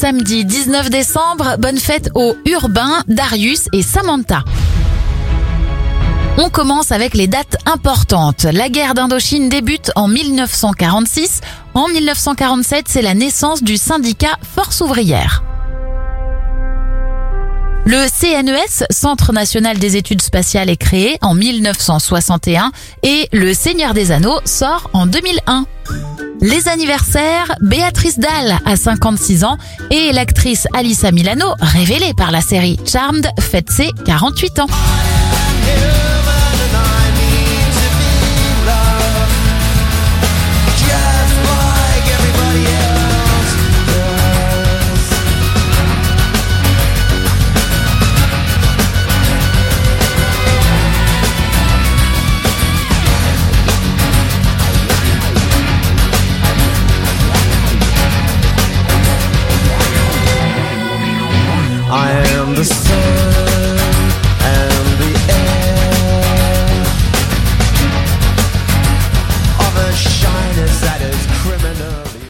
samedi 19 décembre. Bonne fête aux Urbain, Darius et Samantha. On commence avec les dates importantes. La guerre d'Indochine débute en 1946. En 1947, c'est la naissance du syndicat Force ouvrière. Le CNES, Centre national des études spatiales, est créé en 1961 et Le Seigneur des Anneaux sort en 2001. Les anniversaires, Béatrice Dalle a 56 ans et l'actrice Alissa Milano, révélée par la série Charmed, fête ses 48 ans. I am the sun.